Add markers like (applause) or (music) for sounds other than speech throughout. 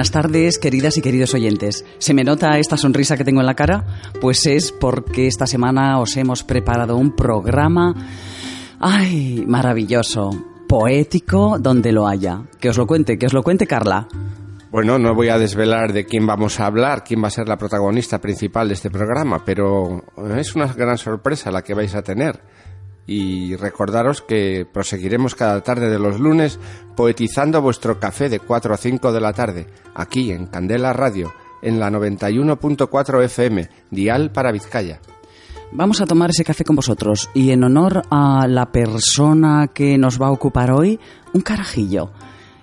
Buenas tardes, queridas y queridos oyentes. ¿Se me nota esta sonrisa que tengo en la cara? Pues es porque esta semana os hemos preparado un programa, ay, maravilloso, poético, donde lo haya. Que os lo cuente, que os lo cuente Carla. Bueno, no voy a desvelar de quién vamos a hablar, quién va a ser la protagonista principal de este programa, pero es una gran sorpresa la que vais a tener y recordaros que proseguiremos cada tarde de los lunes poetizando vuestro café de 4 a 5 de la tarde, aquí en Candela Radio, en la 91.4 FM, dial para Vizcaya. Vamos a tomar ese café con vosotros y en honor a la persona que nos va a ocupar hoy, un carajillo.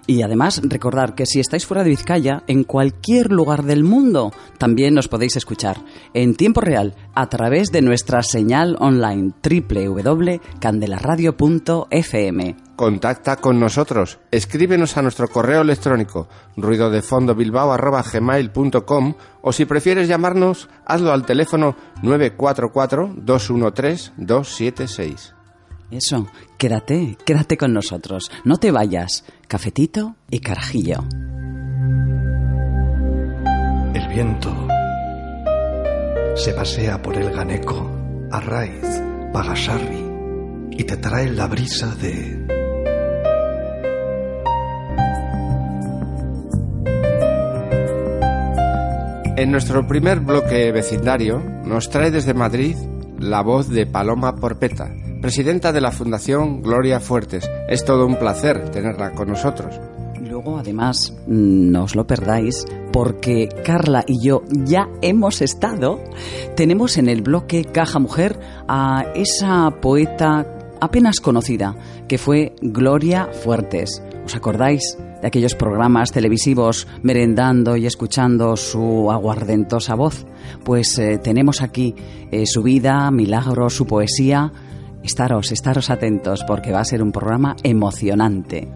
Y además, recordar que si estáis fuera de Vizcaya, en cualquier lugar del mundo, también nos podéis escuchar en tiempo real a través de nuestra señal online www.candelaradio.fm. Contacta con nosotros, escríbenos a nuestro correo electrónico ruidodefondobildbao.gmail.com o si prefieres llamarnos, hazlo al teléfono 944 213 276. Eso, quédate, quédate con nosotros. No te vayas. Cafetito y carajillo. El viento se pasea por el Ganeco, Arraiz, Pagasarri y te trae la brisa de... En nuestro primer bloque vecindario nos trae desde Madrid la voz de Paloma Porpeta, presidenta de la Fundación Gloria Fuertes. Es todo un placer tenerla con nosotros. Luego, además, no os lo perdáis, porque Carla y yo ya hemos estado, tenemos en el bloque Caja Mujer a esa poeta apenas conocida, que fue Gloria Fuertes. ¿Os acordáis de aquellos programas televisivos merendando y escuchando su aguardentosa voz? Pues eh, tenemos aquí eh, su vida, milagros, su poesía Estaros, estaros atentos porque va a ser un programa emocionante.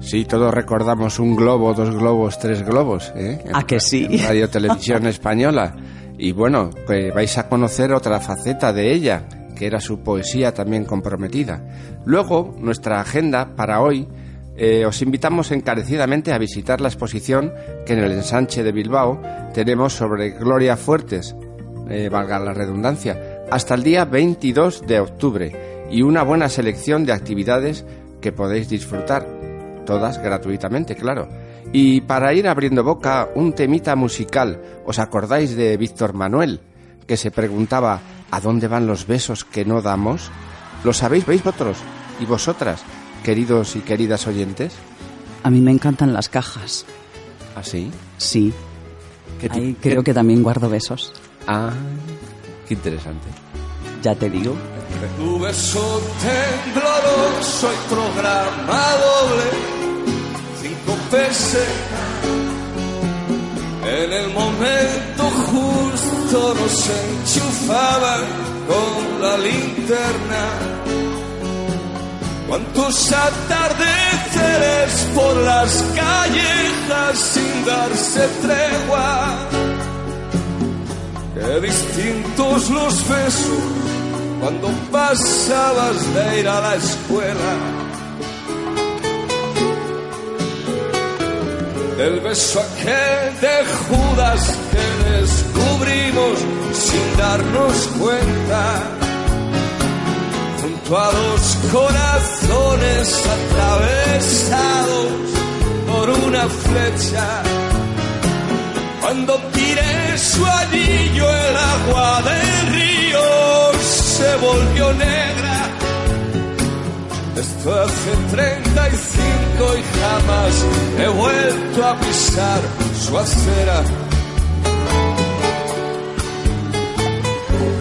Sí, todos recordamos un globo, dos globos, tres globos. ¿eh? ¿A que sí? Radio Televisión (laughs) Española. Y bueno, pues vais a conocer otra faceta de ella, que era su poesía también comprometida. Luego, nuestra agenda para hoy, eh, os invitamos encarecidamente a visitar la exposición que en el ensanche de Bilbao tenemos sobre Gloria Fuertes, eh, valga la redundancia, hasta el día 22 de octubre y una buena selección de actividades que podéis disfrutar, todas gratuitamente, claro. Y para ir abriendo boca, un temita musical. ¿Os acordáis de Víctor Manuel, que se preguntaba ¿a dónde van los besos que no damos? ¿Lo sabéis, veis vosotros y vosotras, queridos y queridas oyentes? A mí me encantan las cajas. ¿Ah, sí? Sí. Ahí creo que también guardo besos. Ah, qué interesante. Ya te digo. Tu beso tembloroso y programa doble, cinco pesos. En el momento justo nos enchufaban con la linterna. Cuántos atardeceres por las callejas sin darse tregua. Qué distintos los besos cuando pasabas de ir a la escuela. Del beso aquel de Judas que descubrimos sin darnos cuenta. Junto a dos corazones atravesados por una flecha. Cuando tiré su anillo el agua del río volvió negra. Esto hace 35 y jamás he vuelto a pisar su acera.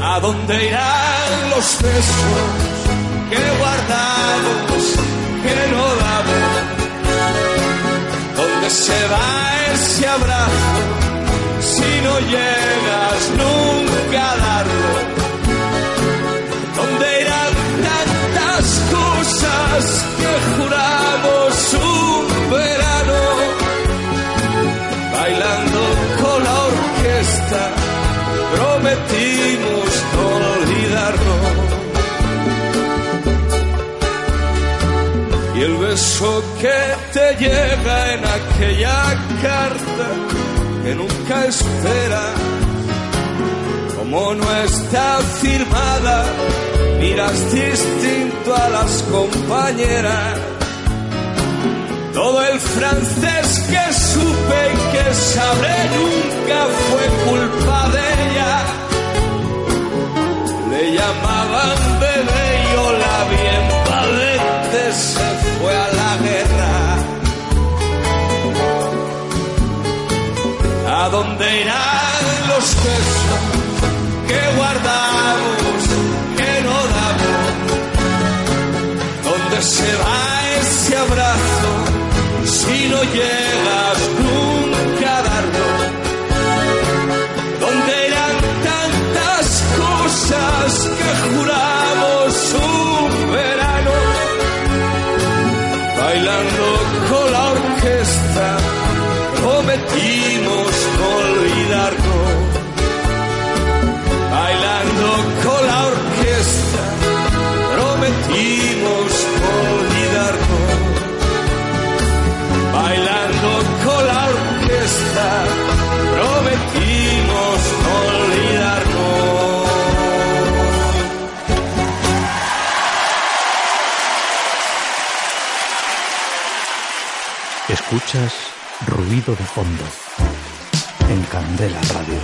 ¿A dónde irán los besos que guardamos, que no damos? ¿Dónde se va ese abrazo llegas nunca a darlo? ¿Dónde irán tantas cosas que juramos un verano? Bailando con la orquesta, prometimos no olvidarnos. Y el beso que te llega en aquella carta que nunca espera, como no está firmada, miras distinto a las compañeras. Todo el francés que supe y que sabré nunca fue culpa de ella. Le llamaban bebé y yo la bien valente se fue a la guerra. ¿A dónde irán los besos que guardamos, que no damos? ¿Dónde se va ese abrazo si no llegas nunca a darlo? ¿Dónde irán tantas cosas que juramos Escuchas ruido de fondo en Candela Radio.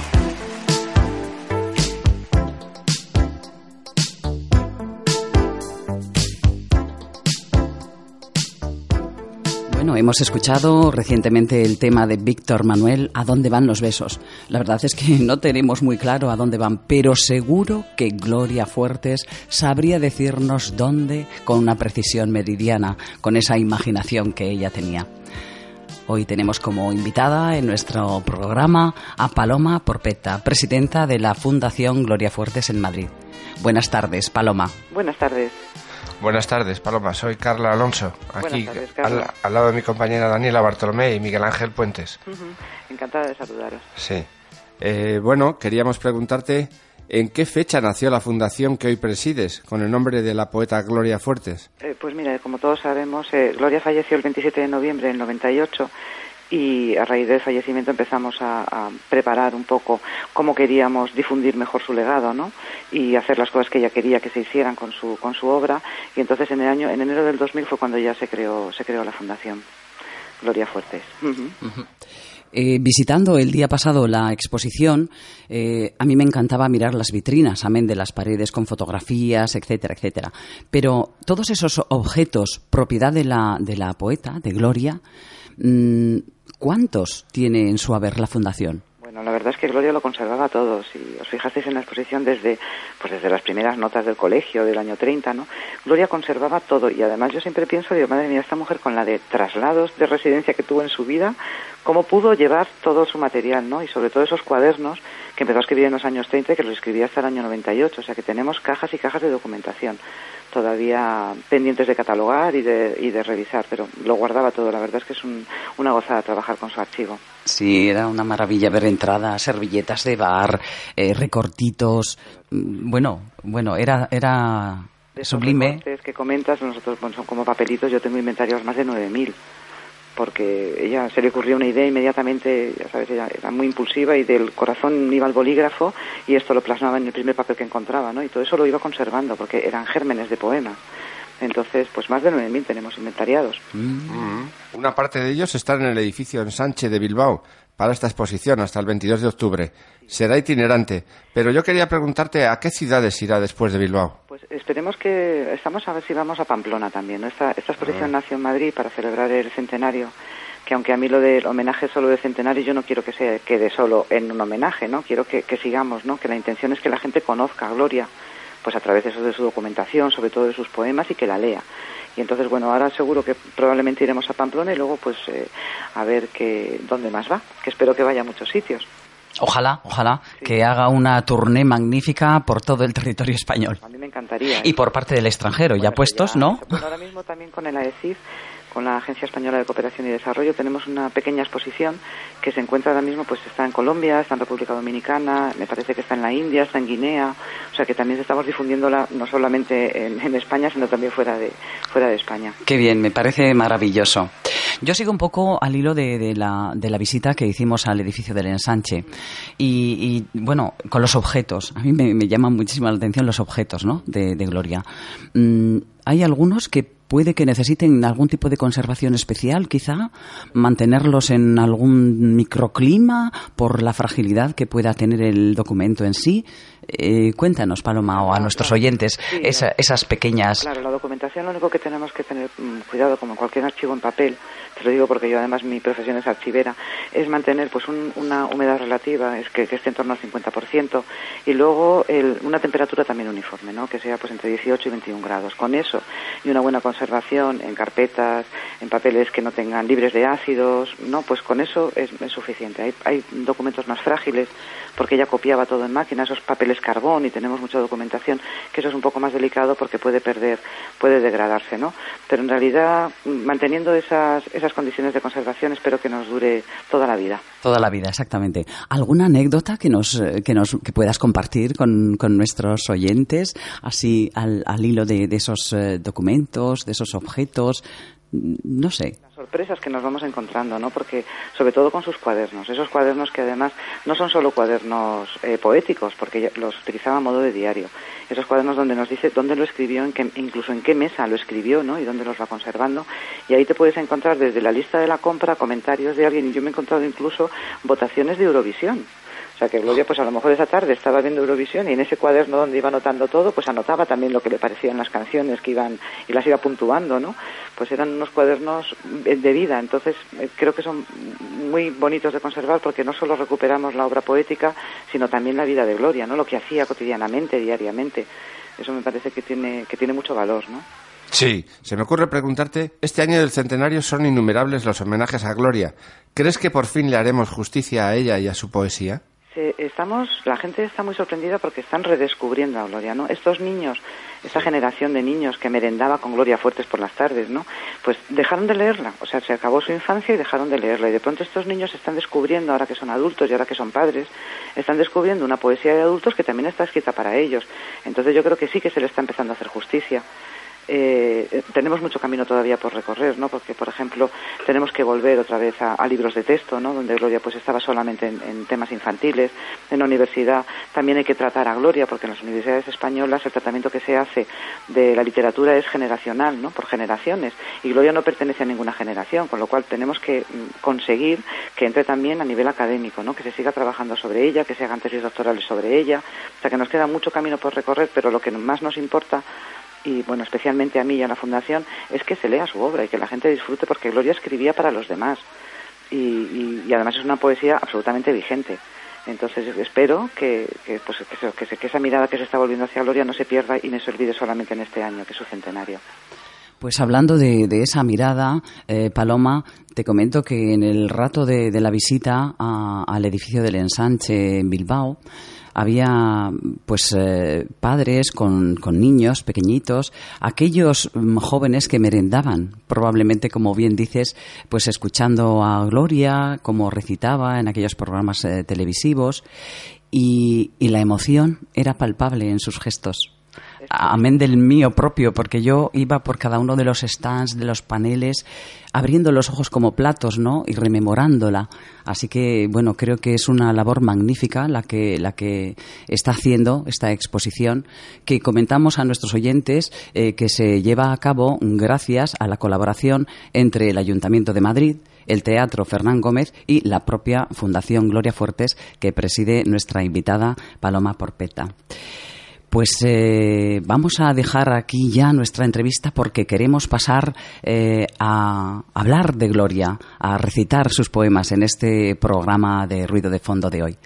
Bueno, hemos escuchado recientemente el tema de Víctor Manuel, ¿A dónde van los besos? La verdad es que no tenemos muy claro a dónde van, pero seguro que Gloria Fuertes sabría decirnos dónde con una precisión meridiana, con esa imaginación que ella tenía. Hoy tenemos como invitada en nuestro programa a Paloma Porpeta, presidenta de la Fundación Gloria Fuertes en Madrid. Buenas tardes, Paloma. Buenas tardes. Buenas tardes, Paloma. Soy Carla Alonso, aquí Buenas tardes, al, Carla. al lado de mi compañera Daniela Bartolomé y Miguel Ángel Puentes. Encantada de saludaros. Sí. Eh, bueno, queríamos preguntarte en qué fecha nació la fundación que hoy presides, con el nombre de la poeta Gloria Fuertes. Eh, pues mira, como todos sabemos, eh, Gloria falleció el 27 de noviembre del 98 y a raíz del fallecimiento empezamos a, a preparar un poco cómo queríamos difundir mejor su legado, ¿no? Y hacer las cosas que ella quería que se hicieran con su con su obra. Y entonces en el año en enero del 2000 fue cuando ya se creó se creó la fundación Gloria Fuertes. Eh, visitando el día pasado la exposición, eh, a mí me encantaba mirar las vitrinas, amén de las paredes con fotografías, etcétera, etcétera. Pero todos esos objetos, propiedad de la, de la poeta, de Gloria, mm, ¿cuántos tiene en su haber la fundación? Bueno, la verdad es que Gloria lo conservaba todo. Si os fijasteis en la exposición desde, pues desde las primeras notas del colegio del año 30, ¿no? Gloria conservaba todo y además yo siempre pienso, digo, madre mía, esta mujer con la de traslados de residencia que tuvo en su vida, cómo pudo llevar todo su material, ¿no? Y sobre todo esos cuadernos que empezó a escribir en los años 30 y que los escribía hasta el año 98. O sea que tenemos cajas y cajas de documentación todavía pendientes de catalogar y de, y de revisar, pero lo guardaba todo. La verdad es que es un- una gozada trabajar con su archivo. Sí, era una maravilla ver entradas, servilletas de bar, eh, recortitos. mm, Bueno, bueno, era, era De sublime. recortes que comentas, nosotros bueno, son como papelitos, yo tengo inventarios más de 9.000, porque ella se le ocurrió una idea inmediatamente, ya sabes, ella era muy impulsiva y del corazón iba al bolígrafo y esto lo plasmaba en el primer papel que encontraba, ¿no? Y todo eso lo iba conservando, porque eran gérmenes de poemas. Entonces, pues más de 9.000 tenemos inventariados. Mm. Una parte de ellos está en el edificio en Sánchez de Bilbao, para esta exposición hasta el 22 de octubre. Será itinerante, pero yo quería preguntarte a qué ciudades irá después de Bilbao. Pues esperemos que estamos a ver si vamos a Pamplona también. Esta, esta exposición ah. nació en Madrid para celebrar el centenario que aunque a mí lo del homenaje solo de centenario yo no quiero que se quede solo en un homenaje, ¿no? Quiero que, sigamos, ¿no? Que la intención es que la gente conozca a Gloria, pues a través de, eso, de su documentación, sobre todo de sus poemas y que la lea. Y entonces, bueno, ahora seguro que probablemente iremos a Pamplona y luego pues eh, a ver que, dónde más va, que espero que vaya a muchos sitios. Ojalá, ojalá, que haga una tournée magnífica por todo el territorio español. A mí me encantaría. Y ¿eh? por parte del extranjero, ya puestos, ¿no? Bueno, ahora mismo también con el AECIF con la Agencia Española de Cooperación y Desarrollo tenemos una pequeña exposición que se encuentra ahora mismo, pues está en Colombia, está en República Dominicana, me parece que está en la India, está en Guinea, o sea que también estamos difundiéndola no solamente en, España, sino también fuera de, fuera de España. Qué bien, me parece maravilloso. Yo sigo un poco al hilo de, la, de la, visita que hicimos al edificio del ensanche y, bueno, con los objetos. A mí me, llaman muchísimo la atención los objetos ¿no? de, Gloria. Mm, hay algunos que puede que necesiten algún tipo de conservación especial, quizá, mantenerlos en algún microclima por la fragilidad que pueda tener el documento en sí. Eh, cuéntanos, Paloma, o a nuestros oyentes, esas pequeñas. Claro, la documentación lo único que tenemos que tener mm, cuidado, como cualquier archivo en papel, te lo digo porque yo además mi profesión es archivera, es mantener pues una humedad relativa, es que, esté en torno al 50%, y luego una temperatura también uniforme, ¿no? que sea pues entre 18 y 21 grados. Con eso y una buena conservación en carpetas, en papeles que no tengan libres de ácidos, no, pues con eso es, suficiente. Hay, hay documentos más frágiles porque ella copiaba todo en máquina, esos papeles carbón y tenemos mucha documentación, que eso es un poco más delicado porque puede perder, puede degradarse, ¿no? Pero en realidad, manteniendo esas, esas condiciones de conservación, espero que nos dure toda la vida. Toda la vida, exactamente. ¿Alguna anécdota que nos, que nos que puedas compartir con, con nuestros oyentes, así al, al hilo de, de esos eh, documentos, de esos objetos? No sé sorpresas que nos vamos encontrando, ¿no? Porque sobre todo con sus cuadernos, esos cuadernos que además no son solo cuadernos eh, poéticos, porque los utilizaba a modo de diario. Esos cuadernos donde nos dice dónde lo escribió, en qué, incluso en qué mesa lo escribió, ¿no? Y dónde los va conservando. Y ahí te puedes encontrar desde la lista de la compra comentarios de alguien y yo me he encontrado incluso votaciones de Eurovisión. Que Gloria, pues a lo mejor esa tarde estaba viendo Eurovisión y en ese cuaderno donde iba anotando todo, pues anotaba también lo que le parecían las canciones que iban y las iba puntuando, ¿no? Pues eran unos cuadernos de vida. Entonces eh, creo que son muy bonitos de conservar porque no solo recuperamos la obra poética, sino también la vida de Gloria, ¿no? Lo que hacía cotidianamente, diariamente. Eso me parece que tiene, que tiene mucho valor, ¿no? Sí, se me ocurre preguntarte, este año del centenario son innumerables los homenajes a Gloria. ¿Crees que por fin le haremos justicia a ella y a su poesía? Estamos, la gente está muy sorprendida porque están redescubriendo a Gloria, ¿no? Estos niños, esa generación de niños que merendaba con Gloria Fuertes por las tardes, ¿no? Pues dejaron de leerla, o sea, se acabó su infancia y dejaron de leerla. Y de pronto estos niños están descubriendo, ahora que son adultos y ahora que son padres, están descubriendo una poesía de adultos que también está escrita para ellos. Entonces yo creo que sí que se le está empezando a hacer justicia. Eh, tenemos mucho camino todavía por recorrer, ¿no? Porque, por ejemplo, tenemos que volver otra vez a, libros de texto, ¿no? Donde Gloria pues estaba solamente en, temas infantiles. En la universidad también hay que tratar a Gloria, porque en las universidades españolas el tratamiento que se hace de la literatura es generacional, ¿no? Por generaciones. Y Gloria no pertenece a ninguna generación, con lo cual tenemos que mm, conseguir que entre también a nivel académico, ¿no? Que se siga trabajando sobre ella, que se hagan tesis doctorales sobre ella. O sea, que nos queda mucho camino por recorrer, pero lo que más nos importa y bueno, especialmente a mí y a la Fundación, es que se lea su obra y que la gente disfrute porque Gloria escribía para los demás. Y, además es una poesía absolutamente vigente. Entonces espero que, que, pues, que, que, esa mirada que se está volviendo hacia Gloria no se pierda y no se olvide solamente en este año, que es su centenario. Pues hablando de, esa mirada, eh, Paloma, te comento que en el rato de, la visita al edificio del ensanche en Bilbao, había pues eh, padres con, con, niños pequeñitos, aquellos mm, jóvenes que merendaban, probablemente como bien dices, pues escuchando a Gloria, como recitaba en aquellos programas eh, televisivos, y, y la emoción era palpable en sus gestos amén del mío propio, porque yo iba por cada uno de los stands, de los paneles, abriendo los ojos como platos, ¿no? Y rememorándola. Así que, bueno, creo que es una labor magnífica la que, la que está haciendo esta exposición, que comentamos a nuestros oyentes eh, que se lleva a cabo gracias a la colaboración entre el Ayuntamiento de Madrid, el Teatro Fernán Gómez y la propia Fundación Gloria Fuertes que preside nuestra invitada Paloma Porpeta. Pues eh, vamos a dejar aquí ya nuestra entrevista porque queremos pasar eh, a hablar de Gloria, a recitar sus poemas en este programa de ruido de fondo de hoy.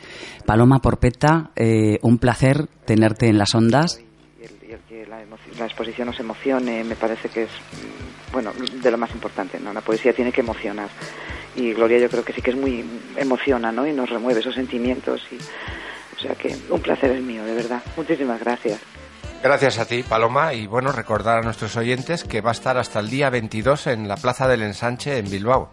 Paloma Porpeta, eh, un placer tenerte en las ondas. Y el, que la, la, exposición nos emocione me parece que es, mm, bueno, de lo más importante, ¿no? La poesía tiene que emocionar. Y Gloria yo creo que sí que es muy emociona, ¿no? Y nos remueve esos sentimientos y o sea que un placer es mío, de verdad. Muchísimas gracias. Gracias a ti, Paloma, y bueno, recordar a nuestros oyentes que va a estar hasta el día 22 en la Plaza del Ensanche en Bilbao.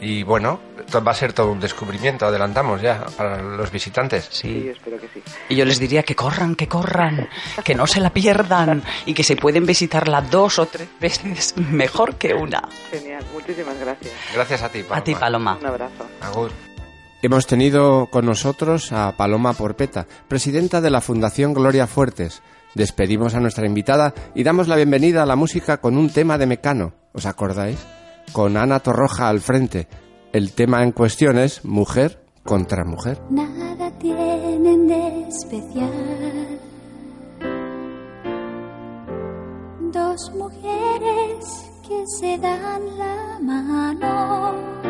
Y bueno, va a ser todo un descubrimiento, adelantamos ya para los visitantes. Sí. espero que sí. Y yo les diría que corran, que corran, que no se la pierdan y que se pueden visitarla dos o tres veces mejor que una. Genial, muchísimas gracias. Gracias a ti, Paloma. A ti, Paloma. Un abrazo. Agur. Hemos tenido con nosotros a Paloma Porpeta, presidenta de la Fundación Gloria Fuertes. Despedimos a nuestra invitada y damos la bienvenida a la música con un tema de Mecano. ¿Os acordáis? Con Ana Torroja al frente. El tema en cuestión es mujer contra mujer. Nada tienen de especial. Dos mujeres que se dan la mano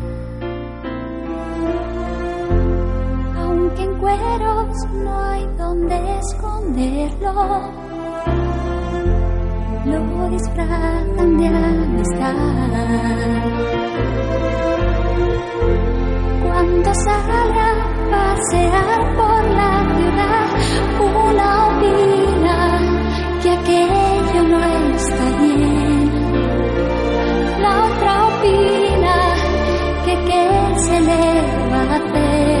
que en cueros no hay donde esconderlo. Lo disfrazan de amistad. Cuando salga a pasear por la ciudad, una opina que aquello no está bien. La otra opina que qué se le va a hacer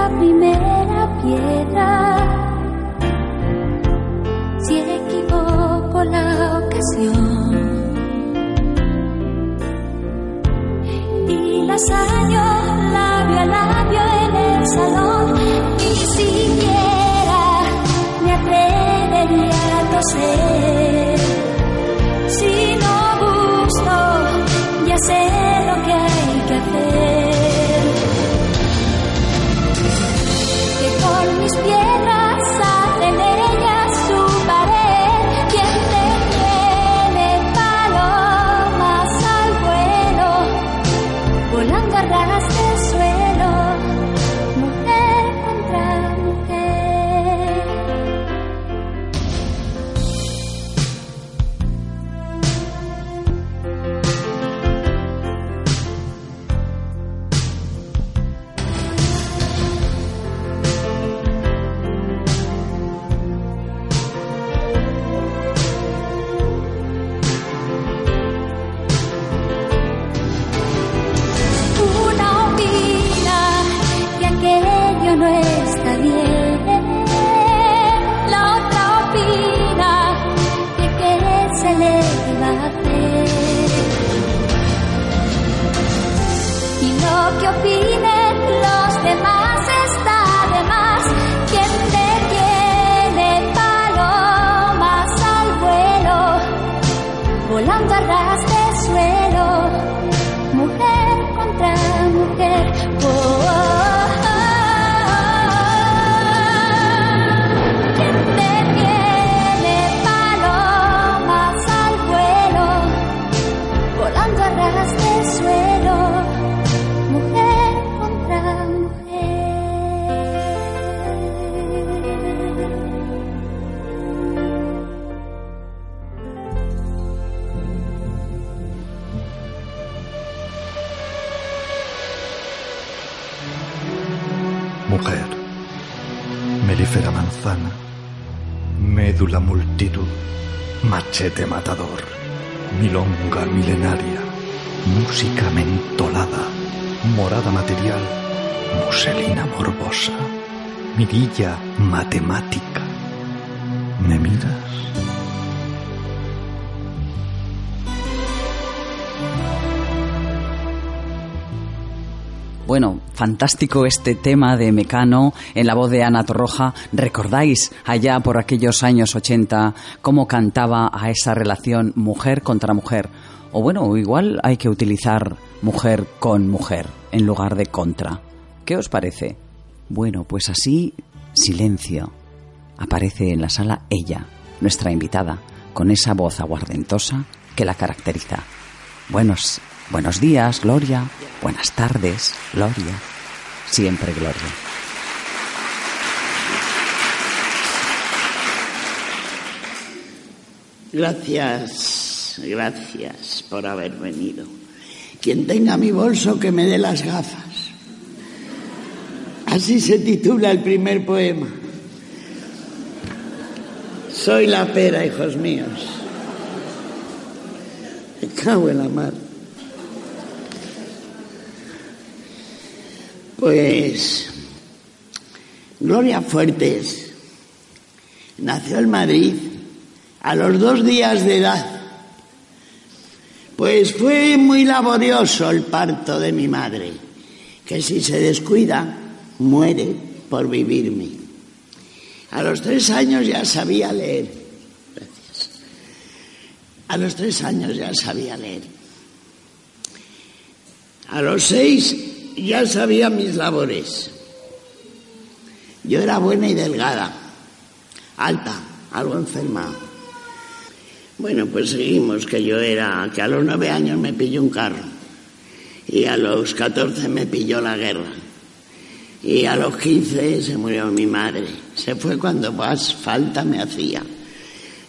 la la primera piedra. Si equivoco la ocasión y las año labio a labio en el salón, ni siquiera me atrevería a toser. Si no gusto, ya sé lo que hay que hacer. Multitud, machete matador, milonga milenaria, música mentolada, morada material, muselina morbosa, mirilla matemática. Fantástico este tema de Mecano en la voz de Ana Torroja. ¿Recordáis allá por aquellos años 80 cómo cantaba a esa relación mujer contra mujer? O bueno, igual hay que utilizar mujer con mujer en lugar de contra. ¿Qué os parece? Bueno, pues así, silencio. Aparece en la sala ella, nuestra invitada, con esa voz aguardentosa que la caracteriza. Buenos Buenos días, Gloria. Buenas tardes, Gloria. Siempre Gloria. Gracias, gracias por haber venido. Quien tenga mi bolso que me dé las gafas. Así se titula el primer poema. Soy la pera, hijos míos. Me cago en la mar. Pues Gloria Fuertes nació en Madrid a los dos días de edad. Pues fue muy laborioso el parto de mi madre, que si se descuida, muere por vivirme. A los tres años ya sabía leer. Gracias. A los tres años ya sabía leer. A los seis ya sabía mis labores. Yo era buena y delgada, alta, algo enferma. Bueno, pues seguimos, que yo era, que a los nueve años me pilló un carro y a los catorce me pilló la guerra y a los quince se murió mi madre. Se fue cuando más falta me hacía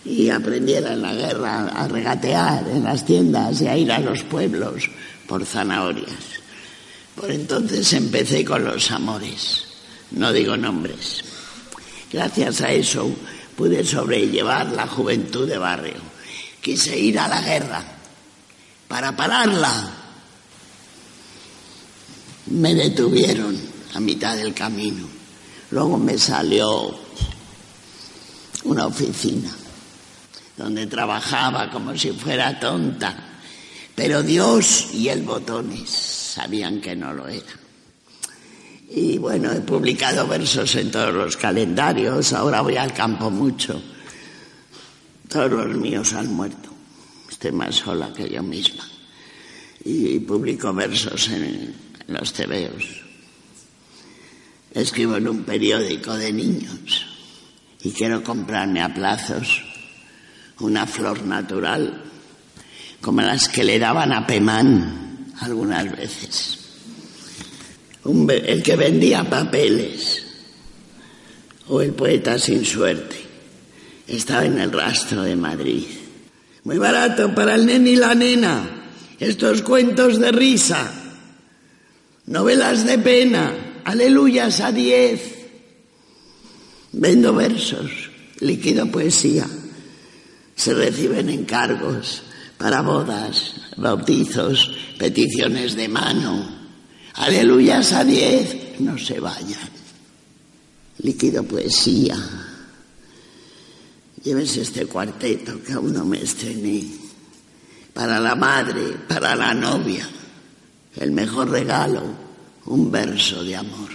y aprendiera en la guerra a regatear en las tiendas y a ir a los pueblos por zanahorias. Por entonces empecé con los amores, no digo nombres. Gracias a eso pude sobrellevar la juventud de barrio. Quise ir a la guerra para pararla. Me detuvieron a mitad del camino. Luego me salió una oficina donde trabajaba como si fuera tonta. Pero Dios y el botones sabían que no lo era. Y bueno, he publicado versos en todos los calendarios, ahora voy al campo mucho. Todos los míos han muerto. Estoy más sola que yo misma. Y publico versos en, los tebeos. Escribo en un periódico de niños y quiero comprarme a plazos una flor natural como las que le daban a Pemán algunas veces. el que vendía papeles o el poeta sin suerte estaba en el rastro de Madrid. Muy barato para el nene y la nena. Estos cuentos de risa, novelas de pena, aleluyas a diez. Vendo versos, líquido poesía. Se reciben encargos para bodas, bautizos, peticiones de mano. Aleluyas a diez, no se vayan. Líquido poesía. Llévense este cuarteto que aún no me estrené. Para la madre, para la novia. El mejor regalo, un verso de amor.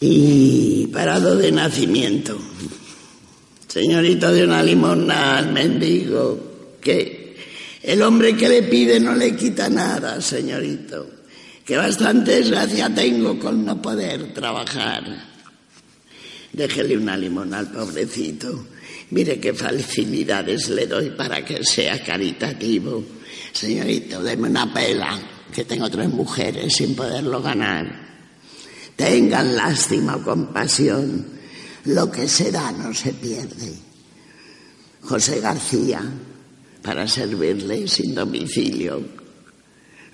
Y parado de nacimiento. Señorito de una limosna al mendigo, que el hombre que le pide no le quita nada, señorito. Que bastante desgracia tengo con no poder trabajar. Déjele una limona al pobrecito. Mire qué facilidades le doy para que sea caritativo. Señorito, deme una pela, que tengo tres mujeres sin poderlo ganar. Tengan lástima o compasión. Lo que se da no se pierde. José García, para servirle sin domicilio.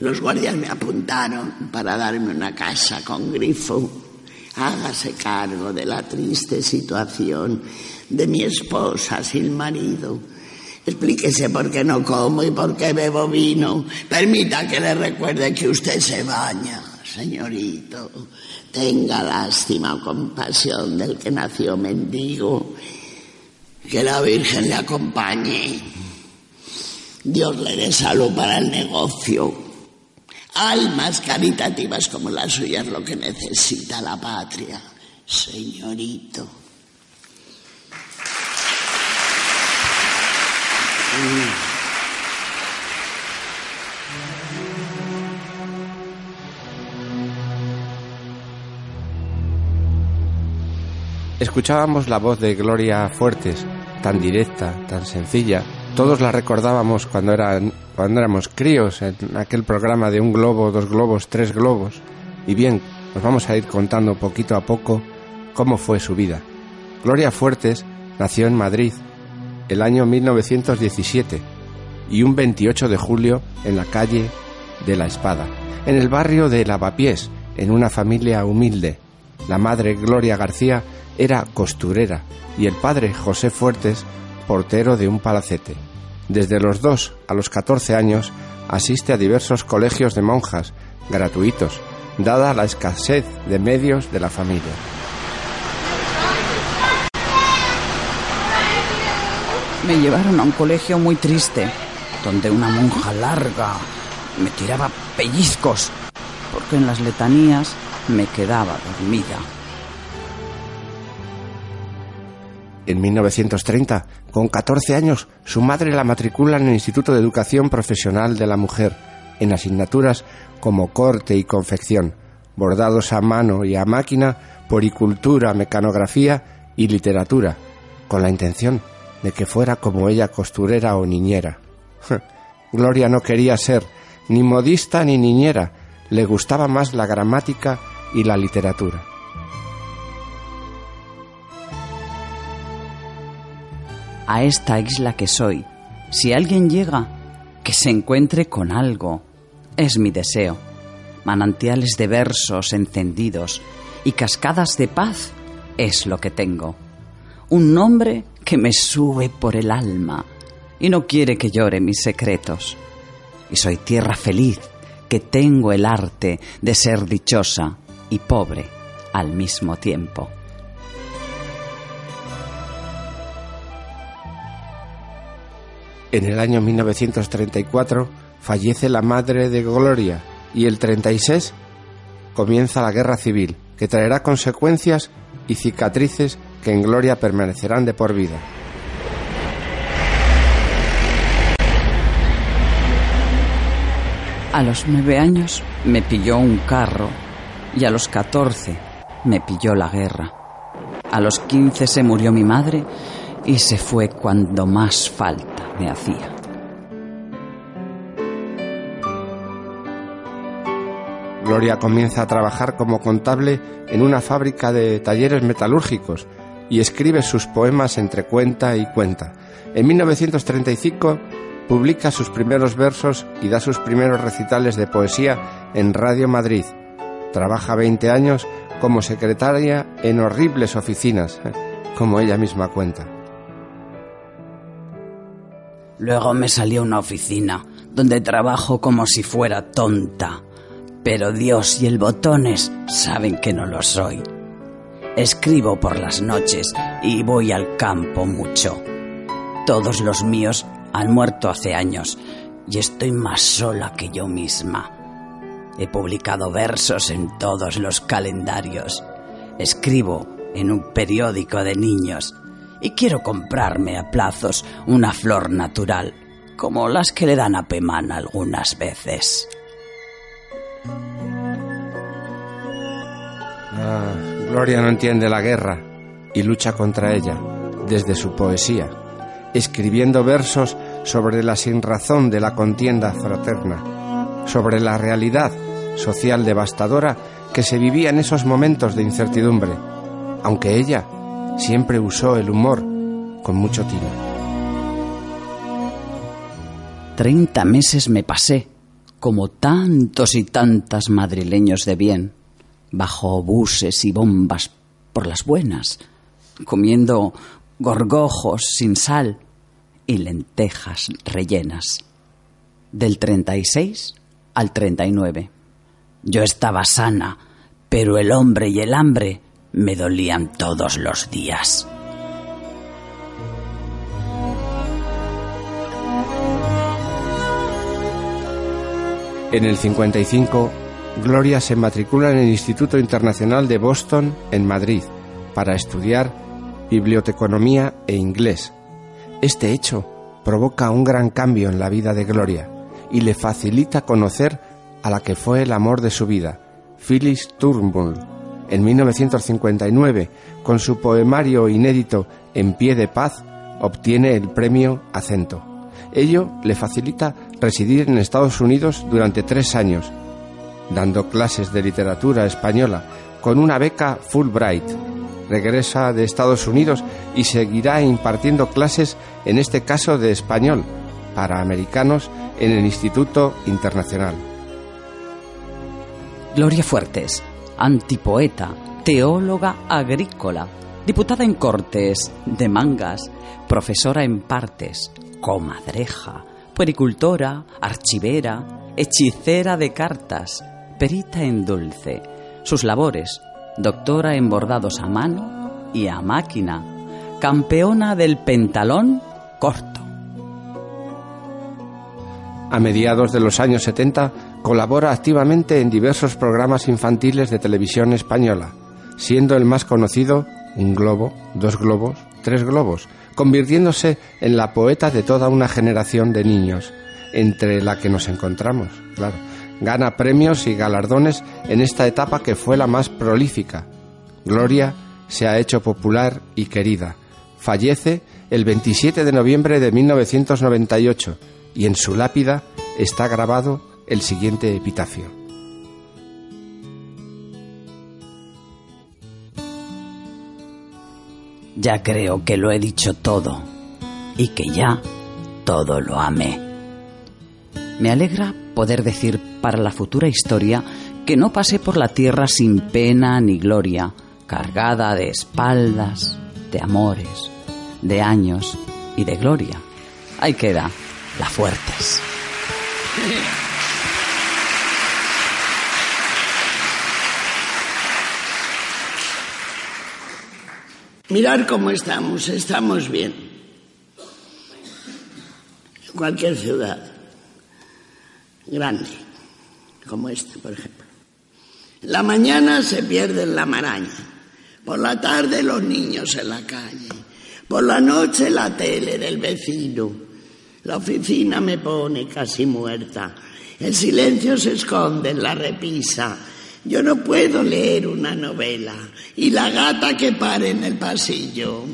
Los guardias me apuntaron para darme una casa con grifo hágase cargo de la triste situación de mi esposa sin marido. Explíquese por qué no como y por qué bebo vino. Permita que le recuerde que usted se baña, señorito. Tenga lástima o compasión del que nació mendigo. Que la Virgen le acompañe. Dios le dé salud para el negocio. Almas caritativas como la suya es lo que necesita la patria, señorito. Escuchábamos la voz de Gloria Fuertes, tan directa, tan sencilla. Todos la recordábamos cuando, éramos críos, en aquel programa de un globo, dos globos, tres globos. Y bien, nos vamos a ir contando poquito a poco cómo fue su vida. Gloria Fuertes nació en Madrid el año 1917 y un 28 de julio en la calle de la Espada, en el barrio de Lavapiés, en una familia humilde. La madre Gloria García era costurera y el padre José Fuertes portero de un palacete. Desde los dos a los 14 años asiste a diversos colegios de monjas gratuitos, dada la escasez de medios de la familia. Me llevaron a un colegio muy triste, donde una monja larga me tiraba pellizcos, porque en las letanías me quedaba dormida. En 1930, con 14 años, su madre la matricula en el Instituto de Educación Profesional de la Mujer, en asignaturas como corte y confección, bordados a mano y a máquina, poricultura, mecanografía y literatura, con la intención de que fuera como ella costurera o niñera. Gloria no quería ser ni modista ni niñera, le gustaba más la gramática y la literatura. A esta isla que soy, si alguien llega, que se encuentre con algo, es mi deseo. Manantiales de versos encendidos y cascadas de paz es lo que tengo. Un nombre que me sube por el alma y no quiere que llore mis secretos. Y soy tierra feliz, que tengo el arte de ser dichosa y pobre al mismo tiempo. En el año 1934 fallece la madre de Gloria y el 36 comienza la guerra civil, que traerá consecuencias y cicatrices que en Gloria permanecerán de por vida. A los nueve años me pilló un carro y a los catorce me pilló la guerra. A los quince se murió mi madre y se fue cuando más falta me hacía. Gloria comienza a trabajar como contable en una fábrica de talleres metalúrgicos y escribe sus poemas entre cuenta y cuenta. En 1935 publica sus primeros versos y da sus primeros recitales de poesía en Radio Madrid. Trabaja 20 años como secretaria en horribles oficinas, (laughs) como ella misma cuenta. Luego me salió una oficina donde trabajo como si fuera tonta. Pero Dios y el botones saben que no lo soy. Escribo por las noches y voy al campo mucho. Todos los míos han muerto hace años y estoy más sola que yo misma. He publicado versos en todos los calendarios. Escribo en un periódico de niños y quiero comprarme a plazos una flor natural, como las que le dan a Pemán algunas veces. Ah, Gloria no entiende la guerra y lucha contra ella desde su poesía, escribiendo versos sobre la sinrazón de la contienda fraterna, sobre la realidad social devastadora que se vivía en esos momentos de incertidumbre, aunque ella siempre usó el humor con mucho tino. Treinta meses me pasé, como tantos y tantas madrileños de bien, bajo buses y bombas por las buenas, comiendo gorgojos sin sal y lentejas rellenas. Del 36 al 39. Yo estaba sana, pero el hombre y el hambre me dolían todos los días. En el 55, Gloria se matricula en el Instituto Internacional de Boston, en Madrid, para estudiar biblioteconomía e inglés. Este hecho provoca un gran cambio en la vida de Gloria y le facilita conocer a la que fue el amor de su vida, Phyllis Turnbull. En 1959, con su poemario inédito En pie de paz, obtiene el premio Acento. Ello le facilita residir en Estados Unidos durante tres años, dando clases de literatura española con una beca Fulbright. Regresa de Estados Unidos y seguirá impartiendo clases, en este caso de español, para americanos en el Instituto Internacional. Gloria Fuertes, antipoeta, teóloga agrícola, diputada en Cortes, de Mangas, profesora en Partes, comadreja, puericultora, archivera, hechicera de cartas, perita en dulce. Sus labores, doctora en bordados a mano y a máquina, campeona del pentalón corto. A mediados de los años 70 colabora activamente en diversos programas infantiles de televisión española, siendo el más conocido Un globo, dos globos, tres globos, convirtiéndose en la poeta de toda una generación de niños, entre la que nos encontramos, claro. Gana premios y galardones en esta etapa que fue la más prolífica. Gloria se ha hecho popular y querida. Fallece el 27 de noviembre de 1998 y en su lápida está grabado el siguiente epitafio. Ya creo que lo he dicho todo y que ya todo lo amé. Me alegra poder decir para la futura historia que no pasé por la tierra sin pena ni gloria, cargada de espaldas, de amores, de años y de gloria. Ahí queda, la fuertes. Mirar cómo estamos, estamos bien. En cualquier ciudad grande, como esta, por ejemplo. En la mañana se pierde la maraña, por la tarde los niños en la calle, por la noche la tele del vecino, la oficina me pone casi muerta, el silencio se esconde en la repisa, yo no puedo leer una novela. Y la gata que pare en el pasillo.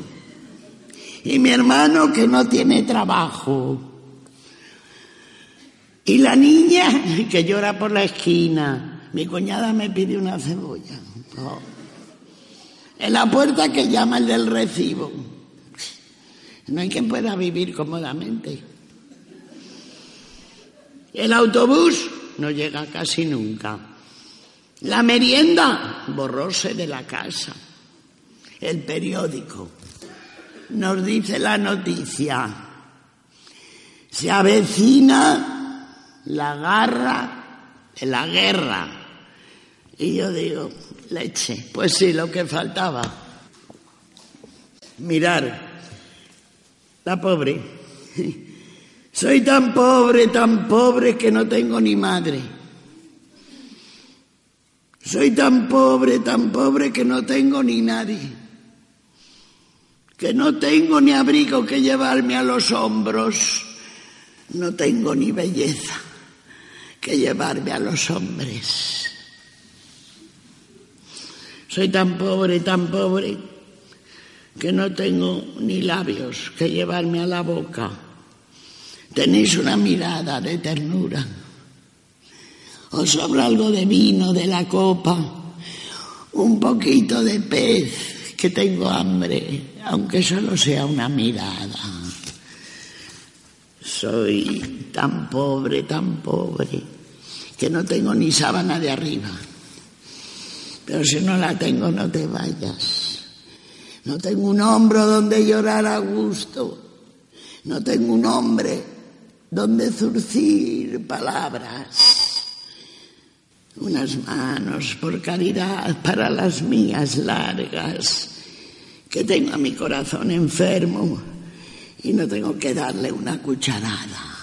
Y mi hermano que no tiene trabajo. Y la niña que llora por la esquina. Mi cuñada me pide una cebolla. Oh. En la puerta que llama el del recibo. No hay quien pueda vivir cómodamente. El autobús no llega casi nunca. La merienda borróse de la casa. El periódico nos dice la noticia. Se avecina la garra de la guerra. Y yo digo, leche, pues sí, lo que faltaba. Mirar, la pobre. (laughs) Soy tan pobre, tan pobre que no tengo ni madre. Soy tan pobre, tan pobre que no tengo ni nadie, que no tengo ni abrigo que llevarme a los hombros, no tengo ni belleza que llevarme a los hombres. Soy tan pobre, tan pobre, que no tengo ni labios que llevarme a la boca. Tenéis una mirada de ternura os sobra algo de vino de la copa, un poquito de pez, que tengo hambre, aunque solo sea una mirada. Soy tan pobre, tan pobre, que no tengo ni sábana de arriba. Pero si no la tengo, no te vayas. No tengo un hombro donde llorar a gusto. No tengo un hombre donde zurcir palabras. Unas manos por caridad para las mías largas, que tengo a mi corazón enfermo y no tengo que darle una cucharada.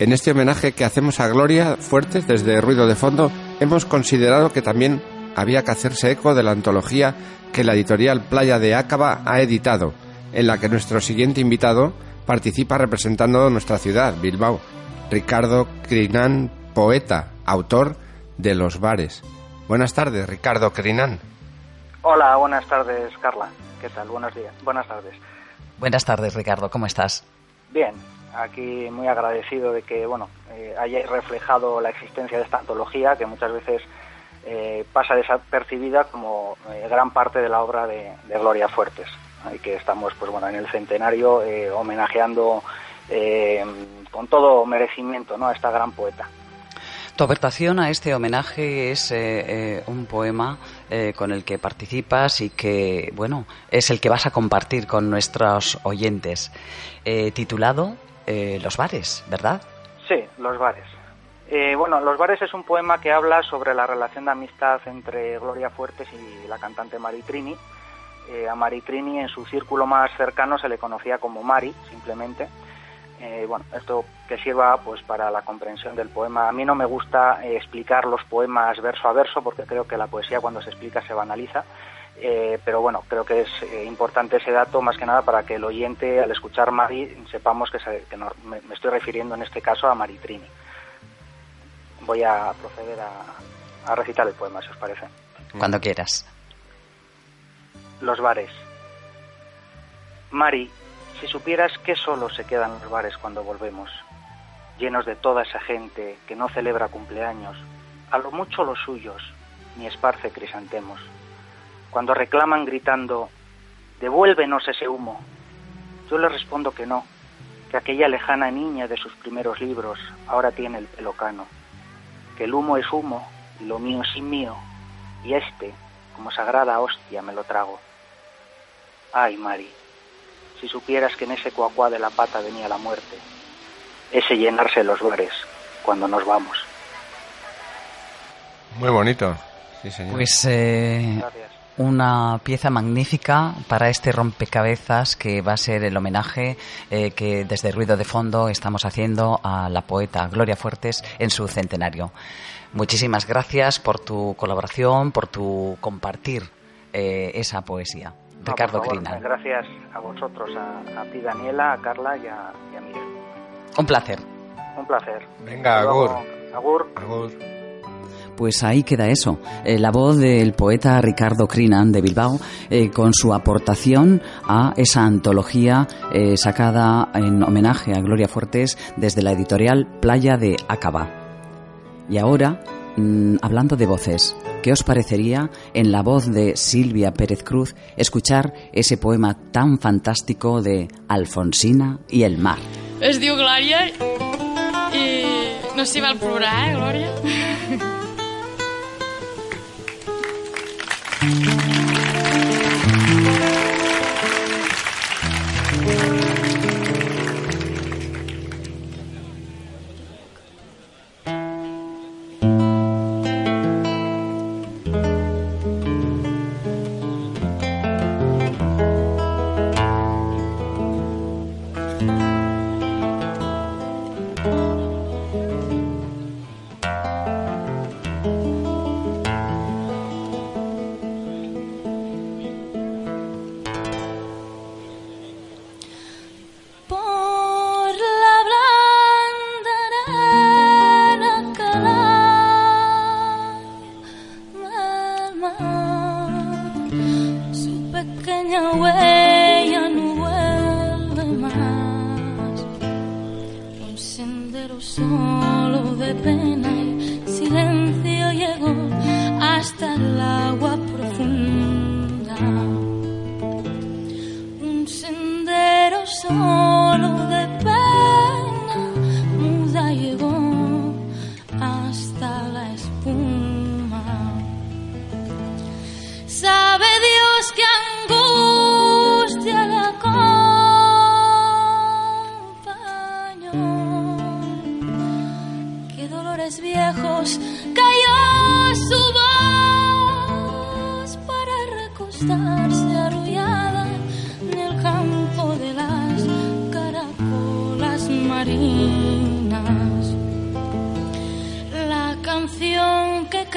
En este homenaje que hacemos a Gloria Fuertes desde Ruido de Fondo, hemos considerado que también había que hacerse eco de la antología que la editorial Playa de Ácaba ha editado, en la que nuestro siguiente invitado participa representando nuestra ciudad, Bilbao, Ricardo Crinán, poeta, autor de Los Bares. Buenas tardes, Ricardo Crinán. Hola, buenas tardes, Carla. ¿Qué tal? Buenos días. Buenas tardes. Buenas tardes, Ricardo. ¿Cómo estás? Bien, aquí muy agradecido de que bueno eh, reflejado la existencia de esta antología que muchas veces eh, pasa desapercibida como eh, gran parte de la obra de, Gloria Fuertes y que estamos pues bueno en el centenario eh, homenajeando con todo merecimiento ¿no? a esta gran poeta. Tu aportación a este homenaje es un poema con el que participas y que, bueno, es el que vas a compartir con nuestros oyentes, titulado eh, Los bares, ¿verdad? Sí, Los bares. Eh, bueno, Los bares es un poema que habla sobre la relación de amistad entre Gloria Fuertes y la cantante Maritrini. Eh, a Maritrini en su círculo más cercano se le conocía como Mari, simplemente. Eh, bueno, esto que sirva pues para la comprensión del poema. A mí no me gusta eh, explicar los poemas verso a verso porque creo que la poesía cuando se explica se banaliza. Eh, pero bueno, creo que es eh, importante ese dato más que nada para que el oyente al escuchar Mari sepamos que, se- que no- me, me estoy refiriendo en este caso a Maritrini. Voy a proceder a, a recitar el poema, si os parece. Cuando quieras. Los bares. Mari, si supieras que solo se quedan los bares cuando volvemos, llenos de toda esa gente que no celebra cumpleaños, a lo mucho los suyos, ni esparce crisantemos. Cuando reclaman gritando, devuélvenos ese humo, yo les respondo que no, que aquella lejana niña de sus primeros libros ahora tiene el pelo cano, que el humo es humo y lo mío es mío, y este, como sagrada hostia, me lo trago. Ay, Mari, si supieras que en ese cuacuá de la pata venía la muerte, ese llenarse los bares cuando nos vamos. Muy bonito. Sí, señor. Pues eh, Gracias. Una pieza magnífica para este rompecabezas que va a ser el homenaje eh, que desde Ruido de Fondo estamos haciendo a la poeta Gloria Fuertes en su centenario. Muchísimas gracias por tu colaboración, por tu compartir eh, esa poesía. No, Ricardo Crinal. Gracias a vosotros, a, a ti, Daniela, a Carla y a, y a Miguel. Un placer. Un placer. Venga. Agur. Agur. Agur. Pues ahí queda eso, eh, la voz del poeta Ricardo Crinan de Bilbao eh, con su aportación a esa antología eh, sacada en homenaje a Gloria Fuertes desde la editorial Playa de Acaba. Y ahora, mm, hablando de voces, ¿qué os parecería en la voz de Silvia Pérez Cruz escuchar ese poema tan fantástico de Alfonsina y el mar? Es diu Glòria i no s'hi val plorar, eh, Glòria? Por su pequeña huella no vuelve más. Un sendero solo de pena y silencio llegó hasta el agua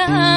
time.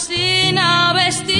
zina bestia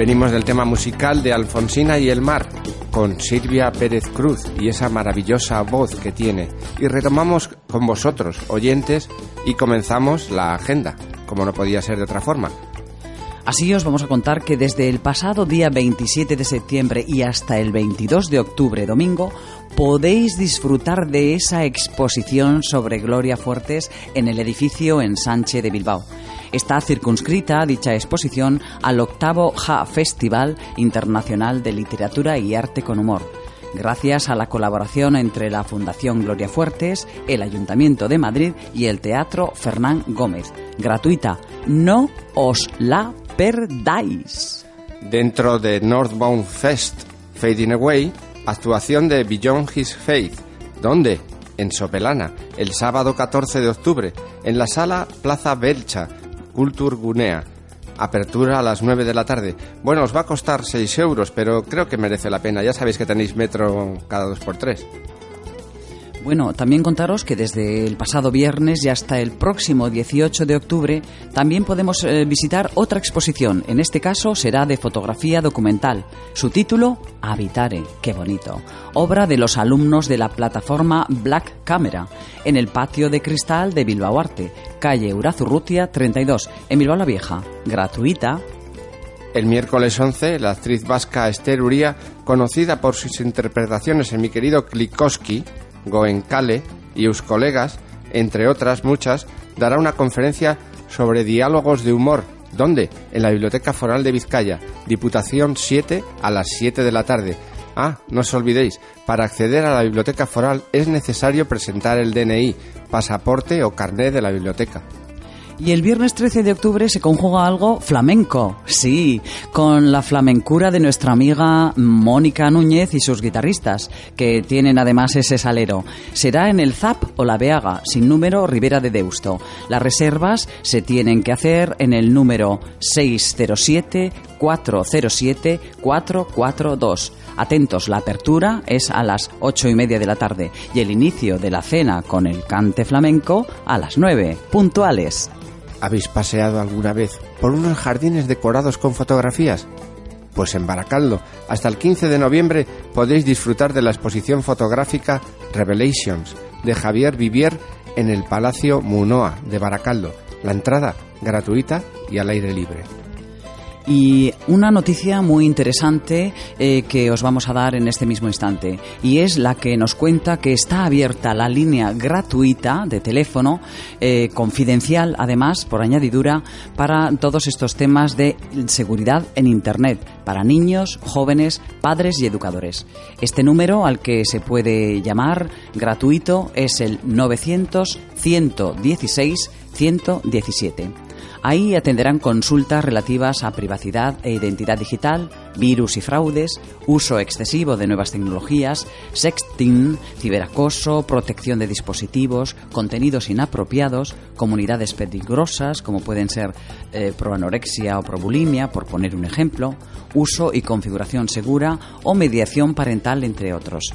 Venimos del tema musical de Alfonsina y el mar, con Silvia Pérez Cruz y esa maravillosa voz que tiene. Y retomamos con vosotros, oyentes, y comenzamos la agenda, como no podía ser de otra forma. Así os vamos a contar que desde el pasado día 27 de septiembre y hasta el 22 de octubre, domingo, podéis disfrutar de esa exposición sobre Gloria Fuertes en el edificio en Sánchez de Bilbao. Está circunscrita dicha exposición al octavo JA Festival Internacional de Literatura y Arte con Humor gracias a la colaboración entre la Fundación Gloria Fuertes, el Ayuntamiento de Madrid y el Teatro Fernán Gómez. Gratuita. No os la perdáis. Dentro de Northbound Fest Fading Away, actuación de Beyond His Faith. ¿Dónde? En Sopelana, el sábado 14 de octubre, en la sala Plaza Belcha, Cultur Gunea. Apertura a las 9 de la tarde. Bueno, os va a costar 6 euros, pero creo que merece la pena. Ya sabéis que tenéis metro cada 2 por 3 bueno, también contaros que desde el pasado viernes y hasta el próximo 18 de octubre también podemos eh, visitar otra exposición. En este caso será de fotografía documental. Su título, Habitare. Qué bonito. Obra de los alumnos de la plataforma Black Camera en el patio de cristal de Bilbao Arte, calle Urazurrutia 32, en Bilbao la Vieja. Gratuita el miércoles 11, la actriz vasca Esther Uría, conocida por sus interpretaciones en mi querido Klikowski, Goenkale y sus colegas, entre otras muchas, dará una conferencia sobre diálogos de humor. ¿Dónde? En la Biblioteca Foral de Vizcaya, Diputación 7 a las 7 de la tarde. Ah, no os olvidéis, para acceder a la Biblioteca Foral es necesario presentar el DNI, pasaporte o carnet de la biblioteca. Y el viernes 13 de octubre se conjuga algo flamenco, sí, con la flamencura de nuestra amiga Mónica Núñez y sus guitarristas, que tienen además ese salero. Será en el ZAP o la Beaga, sin número Ribera de Deusto. Las reservas se tienen que hacer en el número 607 407 442. Atentos, la apertura es a las ocho y media de la tarde y el inicio de la cena con el cante flamenco a las nueve, puntuales. ¿Habéis paseado alguna vez por unos jardines decorados con fotografías? Pues en Baracaldo, hasta el 15 de noviembre podéis disfrutar de la exposición fotográfica Revelations de Javier Vivier en el Palacio Munoa de Baracaldo. La entrada gratuita y al aire libre. Y una noticia muy interesante eh, que os vamos a dar en este mismo instante, y es la que nos cuenta que está abierta la línea gratuita de teléfono, eh, confidencial además, por añadidura, para todos estos temas de seguridad en Internet, para niños, jóvenes, padres y educadores. Este número al que se puede llamar gratuito es el 900 116 117. Ahí atenderán consultas relativas a privacidad e identidad digital, virus y fraudes, uso excesivo de nuevas tecnologías, sexting, ciberacoso, protección de dispositivos, contenidos inapropiados, comunidades peligrosas como pueden ser eh, proanorexia o probulimia, por poner un ejemplo, uso y configuración segura o mediación parental, entre otros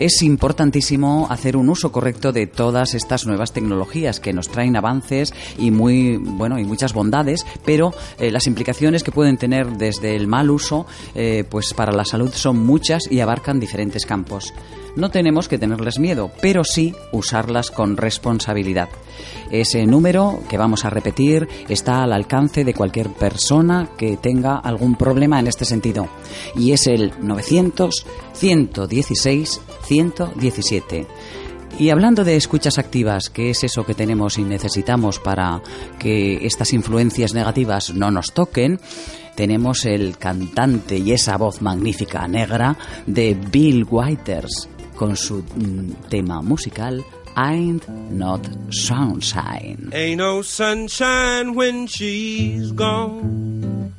es importantísimo hacer un uso correcto de todas estas nuevas tecnologías que nos traen avances y muy bueno y muchas bondades, pero eh, las implicaciones que pueden tener desde el mal uso, eh, pues para la salud son muchas y abarcan diferentes campos. No tenemos que tenerles miedo, pero sí usarlas con responsabilidad. Ese número que vamos a repetir está al alcance de cualquier persona que tenga algún problema en este sentido y es el 900 116 117. Y hablando de escuchas activas, ¿qué es eso que tenemos y necesitamos para que estas influencias negativas no nos toquen? Tenemos el cantante y esa voz magnífica negra de Bill Whiters con su mm, tema musical Ain't Not Sunshine. Ain't no sunshine when she's gone.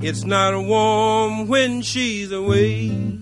It's not warm when she's away.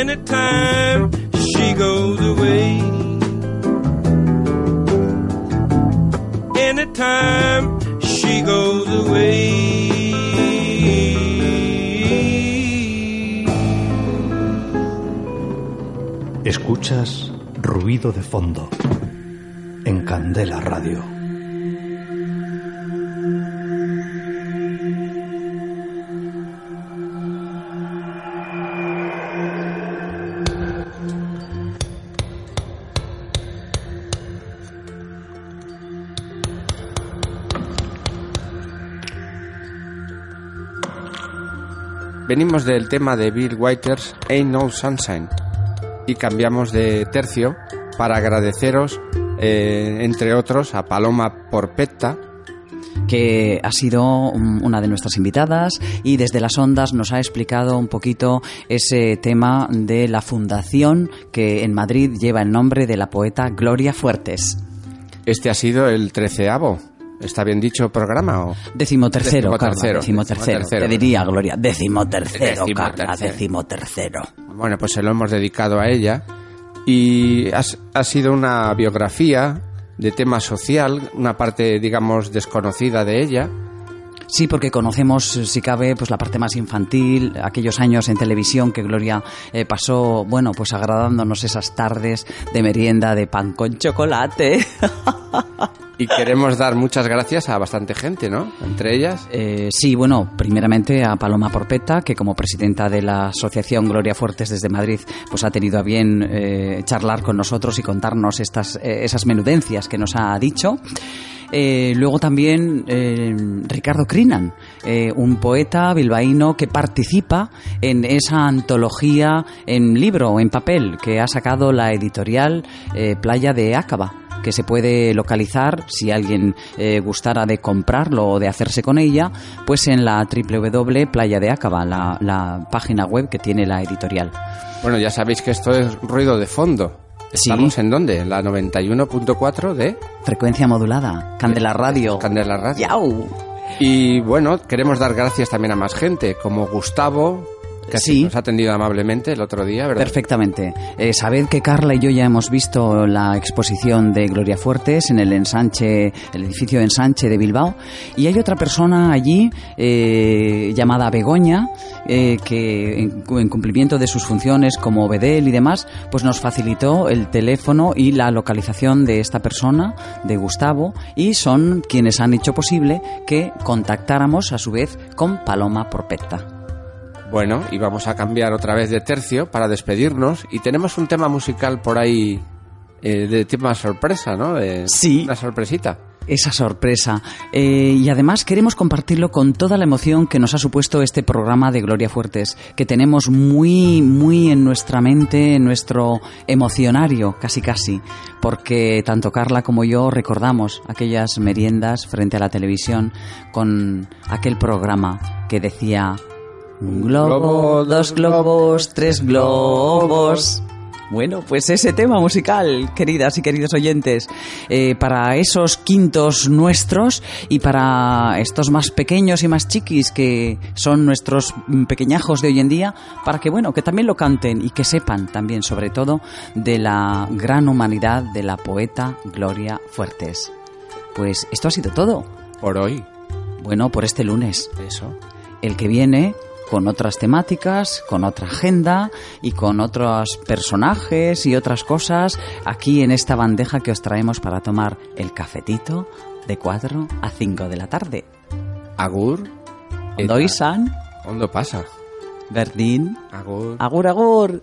Anytime she goes away. Anytime she goes away. Escuchas ruido de fondo en Candela Radio. Venimos del tema de Bill Whiters Ain't No Sunshine y cambiamos de tercio para agradeceros, eh, entre otros, a Paloma Porpetta, que ha sido una de nuestras invitadas y desde las ondas nos ha explicado un poquito ese tema de la fundación que en Madrid lleva el nombre de la poeta Gloria Fuertes. Este ha sido el treceavo. ¿Está bien dicho programa o? Decimotercero, Decimotercero. decimotercero. Decimotercero. Te diría, Gloria, decimotercero, Decimotercero. Carla, decimotercero. Bueno, pues se lo hemos dedicado a ella y ha, ha sido una biografía de tema social, una parte, digamos, desconocida de ella. Sí, porque conocemos, si cabe, pues la parte más infantil, aquellos años en televisión que Gloria eh, pasó, bueno, pues agradándonos esas tardes de merienda de pan con chocolate. (laughs) Y queremos dar muchas gracias a bastante gente, ¿no? Entre ellas. Eh, sí, bueno, primeramente a Paloma Porpeta, que como presidenta de la Asociación Gloria Fuertes desde Madrid, pues ha tenido a bien eh, charlar con nosotros y contarnos estas, eh, esas menudencias que nos ha dicho. Eh, luego también eh, Ricardo Crinan, un poeta bilbaíno que participa en esa antología en libro o en papel que ha sacado la editorial Playa de Acaba que se puede localizar si alguien eh, gustara de comprarlo o de hacerse con ella, pues en la www Playa de Acaba, la, la página web que tiene la editorial. Bueno, ya sabéis que esto es ruido de fondo. Sí. ¿Estamos en dónde? En la 91.4 de Frecuencia modulada, Candela Radio. Candela Radio. ¡Yau! Y bueno, queremos dar gracias también a más gente, como Gustavo, que Sí. nos ha atendido amablemente el otro día, ¿verdad? Perfectamente. Eh, sabed que Carla y yo ya hemos visto la exposición de Gloria Fuertes en el ensanche, el edificio de ensanche de Bilbao, y hay otra persona allí eh, llamada Begoña eh, que en, en cumplimiento de sus funciones como Bedel y demás, pues nos facilitó el teléfono y la localización de esta persona, de Gustavo, y son quienes han hecho posible que contactáramos a su vez con Paloma Porpetta. Bueno, y vamos a cambiar otra vez de tercio para despedirnos. Y tenemos un tema musical por ahí eh, de tema sorpresa, ¿no? De- Sí. Una sorpresita. esa sorpresa. Eh, y además queremos compartirlo con toda la emoción que nos ha supuesto este programa de Gloria Fuertes, que tenemos muy, muy en nuestra mente, en nuestro emocionario, casi casi, porque tanto Carla como yo recordamos aquellas meriendas frente a la televisión con aquel programa que decía un globo, dos globos, tres globos. Bueno, pues ese tema musical, queridas y queridos oyentes, eh, para esos quintos nuestros y para estos más pequeños y más chiquis que son nuestros pequeñajos de hoy en día, para que, bueno, que también lo canten y que sepan también, sobre todo, de la gran humanidad de la poeta Gloria Fuertes. Pues esto ha sido todo. Por hoy. Bueno, por este lunes. Eso. El que viene con otras temáticas, con otra agenda y con otros personajes y otras cosas aquí en esta bandeja que os traemos para tomar el cafetito de 4 a 5 de la tarde. Agur. Ondo izan, ¿Dónde pasa? berdin, Agur. agur agur.